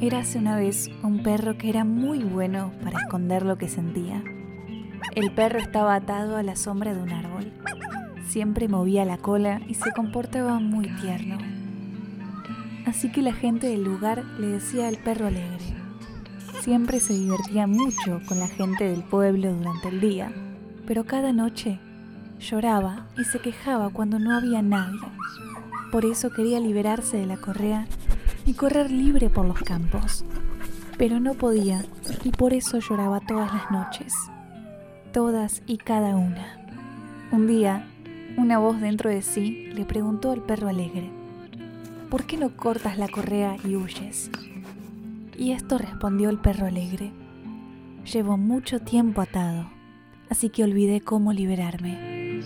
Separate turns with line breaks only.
Érase una vez un perro que era muy bueno para esconder lo que sentía. El perro estaba atado a la sombra de un árbol. Siempre movía la cola y se comportaba muy tierno. Así que la gente del lugar le decía al perro alegre. Siempre se divertía mucho con la gente del pueblo durante el día, pero cada noche lloraba y se quejaba cuando no había nadie. Por eso quería liberarse de la correa y correr libre por los campos. Pero no podía y por eso lloraba todas las noches. Todas y cada una. Un día, una voz dentro de sí le preguntó al perro alegre, ¿por qué no cortas la correa y huyes? Y esto respondió el perro alegre, llevo mucho tiempo atado, así que olvidé cómo liberarme.